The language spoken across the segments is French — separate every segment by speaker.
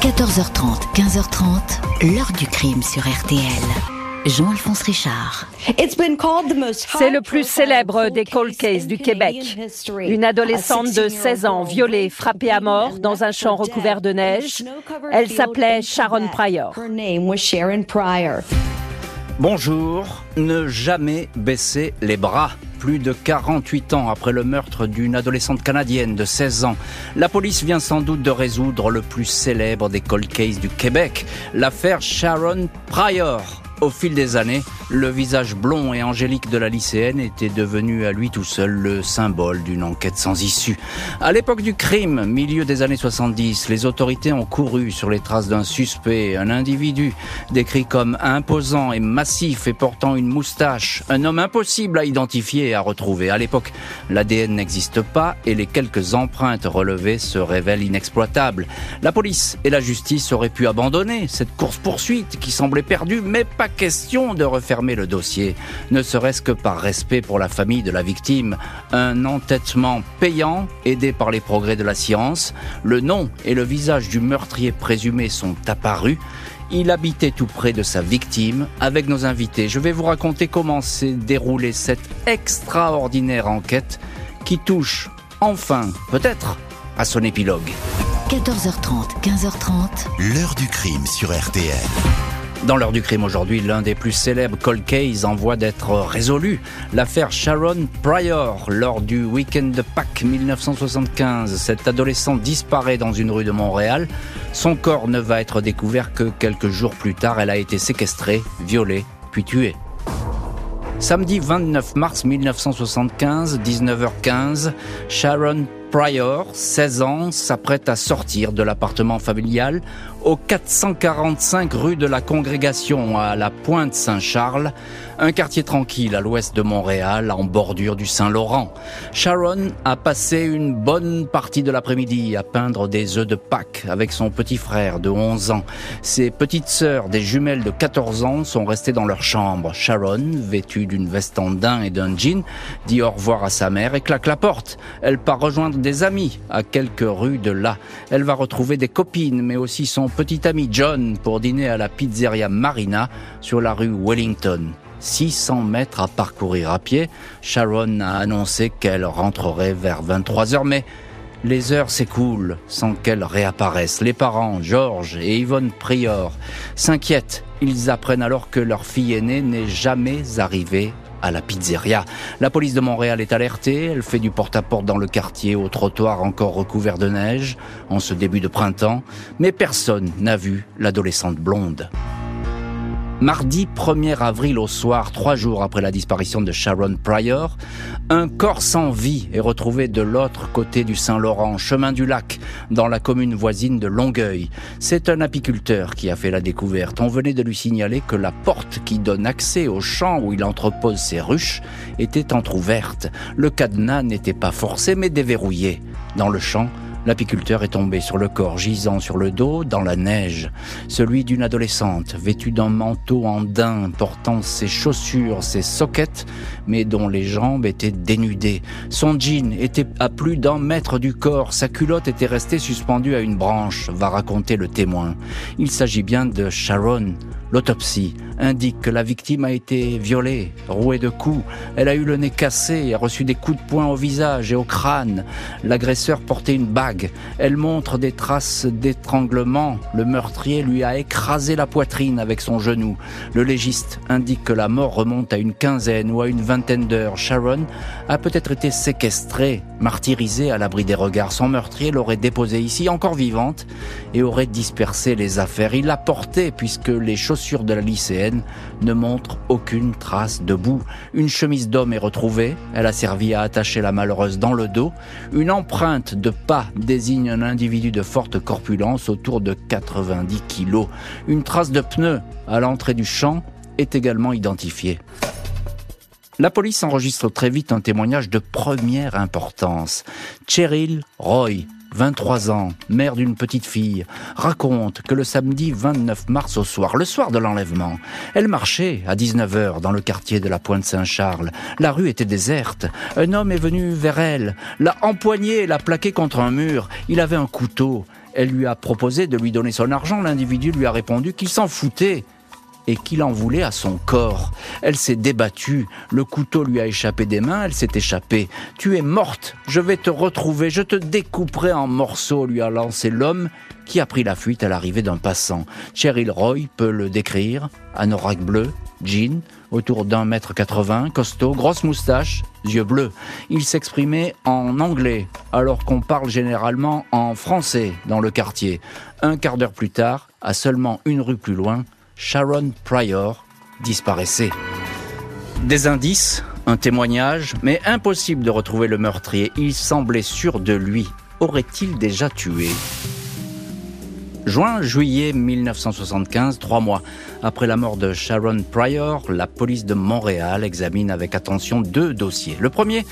Speaker 1: 14h30, 15h30, l'heure du crime sur RTL. Jean-Alphonse Richard.
Speaker 2: C'est le plus célèbre des cold cases du Québec. Une adolescente de 16 ans violée, frappée à mort dans un champ recouvert de neige. Elle s'appelait Sharon Pryor.
Speaker 3: Bonjour, ne jamais baisser les bras. Plus de 48 ans après le meurtre d'une adolescente canadienne de 16 ans, la police vient sans doute de résoudre le plus célèbre des cold cases du Québec, l'affaire Sharon Pryor. Au fil des années, le visage blond et angélique de la lycéenne était devenu à lui tout seul le symbole d'une enquête sans issue. À l'époque du crime, milieu des années 70, les autorités ont couru sur les traces d'un suspect, un individu décrit comme imposant et massif et portant une moustache, un homme impossible à identifier et à retrouver. À l'époque, l'ADN n'existe pas et les quelques empreintes relevées se révèlent inexploitables. La police et la justice auraient pu abandonner cette course-poursuite qui semblait perdue, mais pas question de refermer le dossier, ne serait-ce que par respect pour la famille de la victime. Un entêtement payant, aidé par les progrès de la science. Le nom et le visage du meurtrier présumé sont apparus. Il habitait tout près de sa victime. Avec nos invités, je vais vous raconter comment s'est déroulée cette extraordinaire enquête qui touche enfin, peut-être, à son épilogue.
Speaker 1: 14h30, 15h30.
Speaker 4: L'heure du crime sur RTL.
Speaker 3: Dans l'heure du crime aujourd'hui, l'un des plus célèbres cold cases en voie d'être résolu. L'affaire Sharon Pryor. Lors du week-end de Pâques 1975, cette adolescente disparaît dans une rue de Montréal. Son corps ne va être découvert que quelques jours plus tard. Elle a été séquestrée, violée, puis tuée. Samedi 29 mars 1975, 19h15, Sharon Pryor, 16 ans, s'apprête à sortir de l'appartement familial au 445 rue de la Congrégation à la Pointe Saint-Charles, un quartier tranquille à l'ouest de Montréal, en bordure du Saint-Laurent. Sharon a passé une bonne partie de l'après-midi à peindre des œufs de Pâques avec son petit frère de 11 ans. Ses petites sœurs, des jumelles de 14 ans, sont restées dans leur chambre. Sharon, vêtue d'une veste en daim et d'un jean, dit au revoir à sa mère et claque la porte. Elle part rejoindre des amis à quelques rues de là. Elle va retrouver des copines, mais aussi son petit ami John pour dîner à la pizzeria Marina sur la rue Wellington. 600 mètres à parcourir à pied. Sharon a annoncé qu'elle rentrerait vers 23 heures, mais les heures s'écoulent sans qu'elle réapparaisse. Les parents, George et Yvonne Prior, s'inquiètent. Ils apprennent alors que leur fille aînée n'est jamais arrivée à la pizzeria. La police de Montréal est alertée, elle fait du porte-à-porte dans le quartier au trottoir encore recouvert de neige en ce début de printemps, mais personne n'a vu l'adolescente blonde. Mardi 1er avril au soir, trois jours après la disparition de Sharon Pryor, un corps sans vie est retrouvé de l'autre côté du Saint-Laurent, chemin du lac, dans la commune voisine de Longueuil. C'est un apiculteur qui a fait la découverte. On venait de lui signaler que la porte qui donne accès au champ où il entrepose ses ruches était entr'ouverte. Le cadenas n'était pas forcé mais déverrouillé. Dans le champ, L'apiculteur est tombé sur le corps gisant sur le dos dans la neige, celui d'une adolescente vêtue d'un manteau en daim portant ses chaussures, ses soquettes, mais dont les jambes étaient dénudées. Son jean était à plus d'un mètre du corps, sa culotte était restée suspendue à une branche, va raconter le témoin. Il s'agit bien de Sharon, L'autopsie indique que la victime a été violée, rouée de coups. Elle a eu le nez cassé a reçu des coups de poing au visage et au crâne. L'agresseur portait une bague. Elle montre des traces d'étranglement. Le meurtrier lui a écrasé la poitrine avec son genou. Le légiste indique que la mort remonte à une quinzaine ou à une vingtaine d'heures. Sharon a peut-être été séquestrée, martyrisée à l'abri des regards. Son meurtrier l'aurait déposée ici, encore vivante, et aurait dispersé les affaires. Il l'a portée puisque les choses de la lycéenne ne montre aucune trace de boue. Une chemise d'homme est retrouvée, elle a servi à attacher la malheureuse dans le dos. Une empreinte de pas désigne un individu de forte corpulence autour de 90 kilos. Une trace de pneu à l'entrée du champ est également identifiée. La police enregistre très vite un témoignage de première importance. Cheryl Roy, 23 ans, mère d'une petite fille, raconte que le samedi 29 mars au soir, le soir de l'enlèvement, elle marchait à 19h dans le quartier de la Pointe Saint-Charles. La rue était déserte. Un homme est venu vers elle, l'a empoignée l'a plaquée contre un mur. Il avait un couteau. Elle lui a proposé de lui donner son argent. L'individu lui a répondu qu'il s'en foutait et qu'il en voulait à son corps. Elle s'est débattue, le couteau lui a échappé des mains, elle s'est échappée. Tu es morte, je vais te retrouver, je te découperai en morceaux, lui a lancé l'homme qui a pris la fuite à l'arrivée d'un passant. Cheryl Roy peut le décrire, anorak bleu, jean, autour d'un mètre quatre-vingts, costaud, grosse moustache, yeux bleus. Il s'exprimait en anglais, alors qu'on parle généralement en français dans le quartier. Un quart d'heure plus tard, à seulement une rue plus loin, Sharon Pryor disparaissait. Des indices, un témoignage, mais impossible de retrouver le meurtrier. Il semblait sûr de lui. Aurait-il déjà tué? Juin-juillet 1975, trois mois après la mort de Sharon Pryor, la police de Montréal examine avec attention deux dossiers. Le premier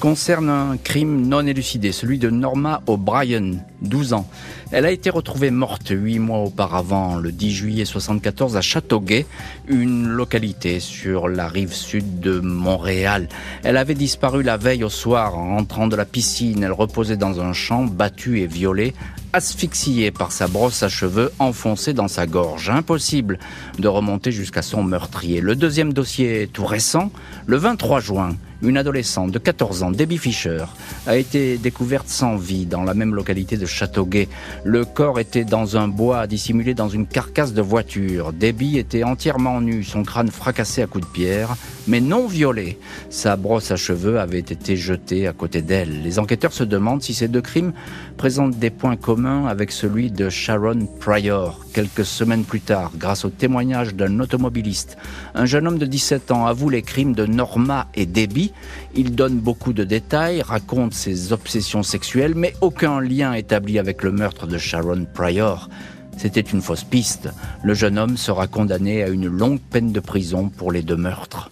Speaker 3: concerne un crime non élucidé, celui de Norma O'Brien, 12 ans. Elle a été retrouvée morte huit mois auparavant, le 10 juillet 74, à Châteauguay, une localité sur la rive sud de Montréal. Elle avait disparu la veille au soir en rentrant de la piscine. Elle reposait dans un champ, battue et violée asphyxiée par sa brosse à cheveux enfoncée dans sa gorge. Impossible de remonter jusqu'à son meurtrier. Le deuxième dossier tout récent, le 23 juin, une adolescente de 14 ans, Debbie Fisher, a été découverte sans vie dans la même localité de Châteauguay. Le corps était dans un bois dissimulé dans une carcasse de voiture. Debbie était entièrement nue, son crâne fracassé à coups de pierre, mais non violé. Sa brosse à cheveux avait été jetée à côté d'elle. Les enquêteurs se demandent si ces deux crimes présentent des points communs avec celui de Sharon Pryor. Quelques semaines plus tard, grâce au témoignage d'un automobiliste, un jeune homme de 17 ans avoue les crimes de Norma et Debbie il donne beaucoup de détails, raconte ses obsessions sexuelles, mais aucun lien établi avec le meurtre de Sharon Pryor. C'était une fausse piste. Le jeune homme sera condamné à une longue peine de prison pour les deux meurtres.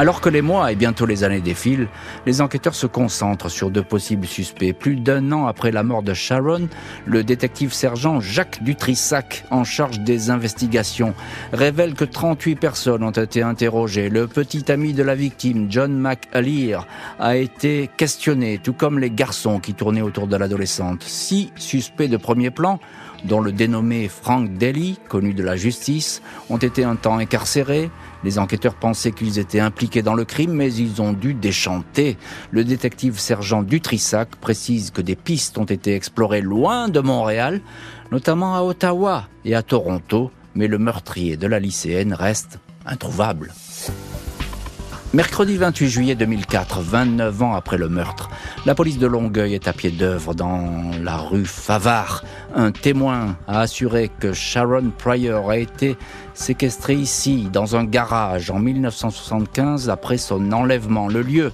Speaker 3: Alors que les mois et bientôt les années défilent, les enquêteurs se concentrent sur de possibles suspects. Plus d'un an après la mort de Sharon, le détective sergent Jacques Dutrissac, en charge des investigations, révèle que 38 personnes ont été interrogées. Le petit ami de la victime, John McAleer, a été questionné, tout comme les garçons qui tournaient autour de l'adolescente. Six suspects de premier plan dont le dénommé Frank Daly, connu de la justice, ont été un temps incarcérés. Les enquêteurs pensaient qu'ils étaient impliqués dans le crime, mais ils ont dû déchanter. Le détective sergent Dutrissac précise que des pistes ont été explorées loin de Montréal, notamment à Ottawa et à Toronto, mais le meurtrier de la lycéenne reste introuvable. Mercredi 28 juillet 2004, 29 ans après le meurtre, la police de Longueuil est à pied d'œuvre dans la rue Favard. Un témoin a assuré que Sharon Pryor a été séquestrée ici, dans un garage, en 1975 après son enlèvement. Le lieu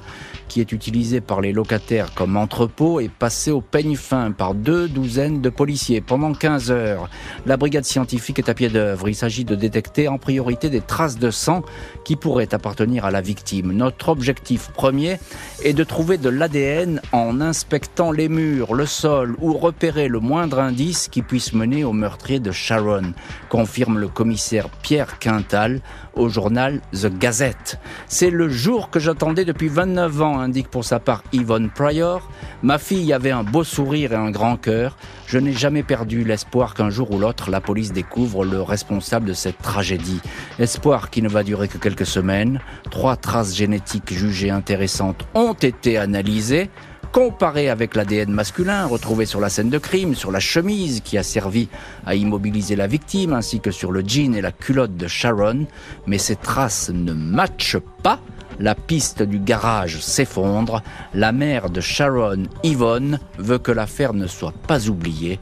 Speaker 3: qui est utilisé par les locataires comme entrepôt est passé au peigne fin par deux douzaines de policiers pendant 15 heures. La brigade scientifique est à pied d'œuvre. Il s'agit de détecter en priorité des traces de sang qui pourraient appartenir à la victime. Notre objectif premier est de trouver de l'ADN en inspectant les murs, le sol ou repérer le moindre indice qui puisse mener au meurtrier de Sharon, confirme le commissaire Pierre Quintal au journal The Gazette. C'est le jour que j'attendais depuis 29 ans, indique pour sa part Yvonne Pryor. Ma fille avait un beau sourire et un grand cœur. Je n'ai jamais perdu l'espoir qu'un jour ou l'autre, la police découvre le responsable de cette tragédie. Espoir qui ne va durer que quelques semaines. Trois traces génétiques jugées intéressantes ont été analysées comparé avec l'ADN masculin retrouvé sur la scène de crime, sur la chemise qui a servi à immobiliser la victime, ainsi que sur le jean et la culotte de Sharon, mais ces traces ne matchent pas. La piste du garage s'effondre. La mère de Sharon, Yvonne, veut que l'affaire ne soit pas oubliée.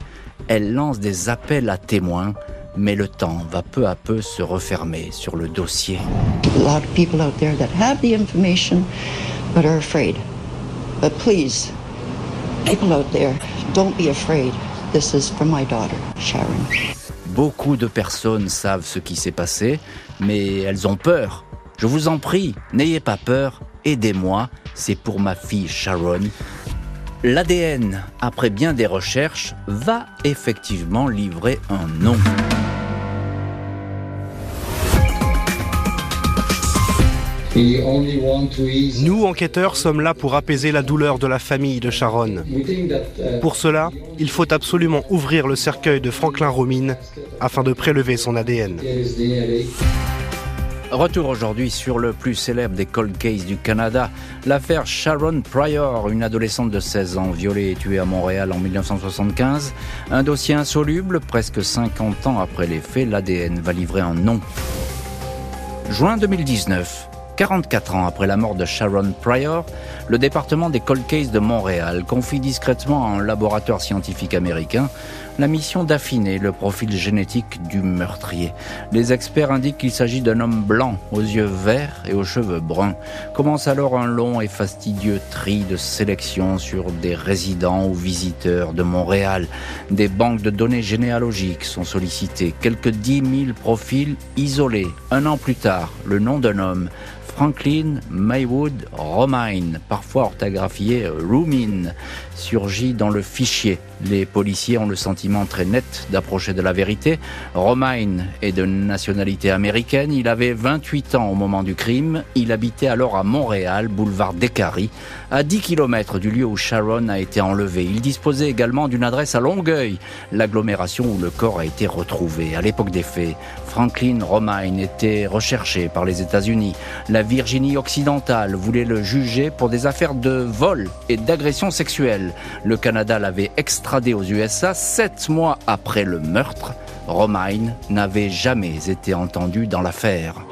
Speaker 3: Elle lance des appels à témoins, mais le temps va peu à peu se refermer sur le dossier. A lot of people out there that have the information but are afraid. But please, people out there, don't be afraid. This is for my daughter, Sharon. Beaucoup de personnes savent ce qui s'est passé, mais elles ont peur. Je vous en prie, n'ayez pas peur, aidez-moi, c'est pour ma fille Sharon. L'ADN, après bien des recherches, va effectivement livrer un nom.
Speaker 4: Nous, enquêteurs, sommes là pour apaiser la douleur de la famille de Sharon. Pour cela, il faut absolument ouvrir le cercueil de Franklin Romine afin de prélever son ADN.
Speaker 3: Retour aujourd'hui sur le plus célèbre des cold cases du Canada, l'affaire Sharon Pryor, une adolescente de 16 ans violée et tuée à Montréal en 1975. Un dossier insoluble, presque 50 ans après les faits, l'ADN va livrer un nom. Juin 2019. 44 ans après la mort de Sharon Pryor, le département des cold cases de Montréal confie discrètement à un laboratoire scientifique américain la mission d'affiner le profil génétique du meurtrier. Les experts indiquent qu'il s'agit d'un homme blanc, aux yeux verts et aux cheveux bruns. Commence alors un long et fastidieux tri de sélection sur des résidents ou visiteurs de Montréal. Des banques de données généalogiques sont sollicitées, quelques dix mille profils isolés. Un an plus tard, le nom d'un homme, Franklin Maywood Romine, parfois orthographié Rumin, surgit dans le fichier. Les policiers ont le sentiment très net d'approcher de la vérité. Romine est de nationalité américaine. Il avait 28 ans au moment du crime. Il habitait alors à Montréal, boulevard Descaries, à 10 km du lieu où Sharon a été enlevé. Il disposait également d'une adresse à Longueuil, l'agglomération où le corps a été retrouvé. À l'époque des faits, Franklin Romine était recherché par les États-Unis. La Virginie occidentale voulait le juger pour des affaires de vol et d'agression sexuelle. Le Canada l'avait extradé aux USA sept mois après le meurtre. Romine n'avait jamais été entendu dans l'affaire.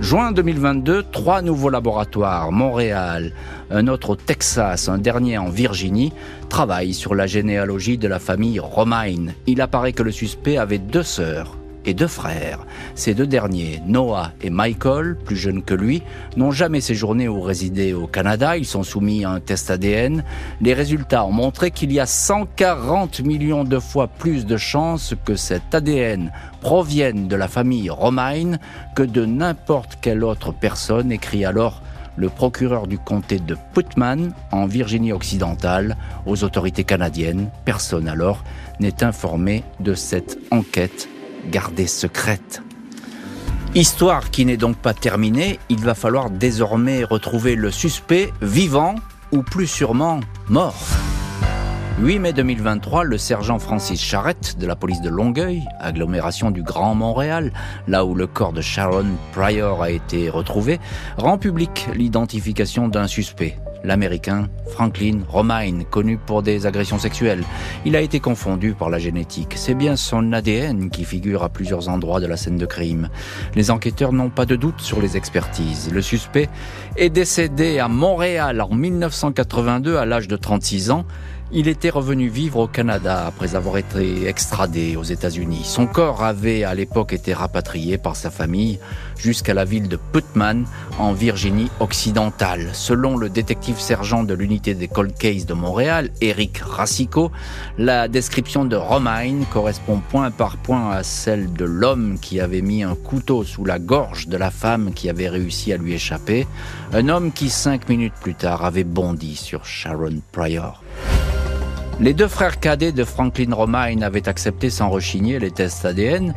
Speaker 3: Juin 2022, trois nouveaux laboratoires, Montréal, un autre au Texas, un dernier en Virginie, travaillent sur la généalogie de la famille Romine. Il apparaît que le suspect avait deux sœurs, deux frères. Ces deux derniers, Noah et Michael, plus jeunes que lui, n'ont jamais séjourné ou résidé au Canada. Ils sont soumis à un test ADN. Les résultats ont montré qu'il y a 140 millions de fois plus de chances que cet ADN provienne de la famille Romine que de n'importe quelle autre personne, écrit alors le procureur du comté de Putman, en Virginie occidentale, aux autorités canadiennes. Personne alors n'est informé de cette enquête gardée secrète. Histoire qui n'est donc pas terminée, il va falloir désormais retrouver le suspect vivant ou plus sûrement mort. 8 mai 2023, le sergent Francis Charrette de la police de Longueuil, agglomération du Grand Montréal, là où le corps de Sharon Pryor a été retrouvé, rend public l'identification d'un suspect l'Américain Franklin Romine, connu pour des agressions sexuelles. Il a été confondu par la génétique. C'est bien son ADN qui figure à plusieurs endroits de la scène de crime. Les enquêteurs n'ont pas de doute sur les expertises. Le suspect est décédé à Montréal en 1982 à l'âge de 36 ans il était revenu vivre au Canada après avoir été extradé aux États-Unis. Son corps avait à l'époque été rapatrié par sa famille jusqu'à la ville de Putman en Virginie occidentale. Selon le détective sergent de l'unité des cold case de Montréal, Eric Rassico, la description de Romine correspond point par point à celle de l'homme qui avait mis un couteau sous la gorge de la femme qui avait réussi à lui échapper, un homme qui cinq minutes plus tard avait bondi sur Sharon Pryor. Les deux frères cadets de Franklin Romine avaient accepté sans rechigner les tests ADN,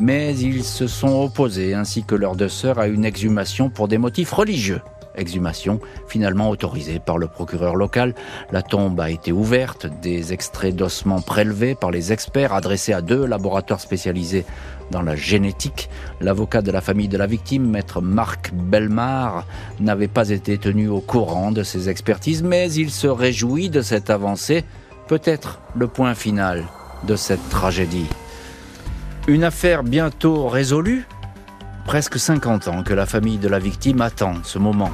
Speaker 3: mais ils se sont opposés, ainsi que leurs deux sœurs, à une exhumation pour des motifs religieux. Exhumation finalement autorisée par le procureur local. La tombe a été ouverte, des extraits d'ossements prélevés par les experts adressés à deux laboratoires spécialisés dans la génétique. L'avocat de la famille de la victime, maître Marc Belmar, n'avait pas été tenu au courant de ces expertises, mais il se réjouit de cette avancée peut-être le point final de cette tragédie. Une affaire bientôt résolue Presque 50 ans que la famille de la victime attend ce moment.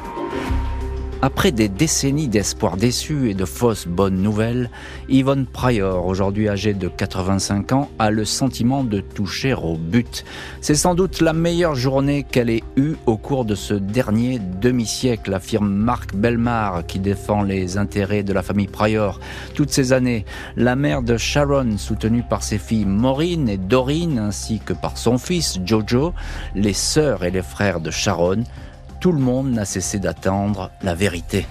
Speaker 3: Après des décennies d'espoir déçus et de fausses bonnes nouvelles, Yvonne Pryor, aujourd'hui âgée de 85 ans, a le sentiment de toucher au but. C'est sans doute la meilleure journée qu'elle ait eue au cours de ce dernier demi-siècle, affirme Marc Belmar, qui défend les intérêts de la famille Pryor. Toutes ces années, la mère de Sharon, soutenue par ses filles Maureen et Doreen, ainsi que par son fils Jojo, les sœurs et les frères de Sharon, tout le monde n'a cessé d'attendre la vérité.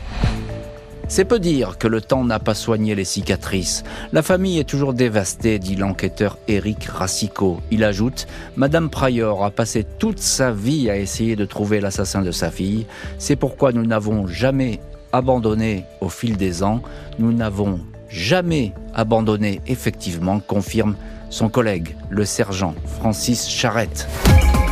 Speaker 3: C'est peu dire que le temps n'a pas soigné les cicatrices. La famille est toujours dévastée, dit l'enquêteur Éric Racicot. Il ajoute Madame Pryor a passé toute sa vie à essayer de trouver l'assassin de sa fille. C'est pourquoi nous n'avons jamais abandonné au fil des ans. Nous n'avons jamais abandonné, effectivement, confirme son collègue, le sergent Francis Charette.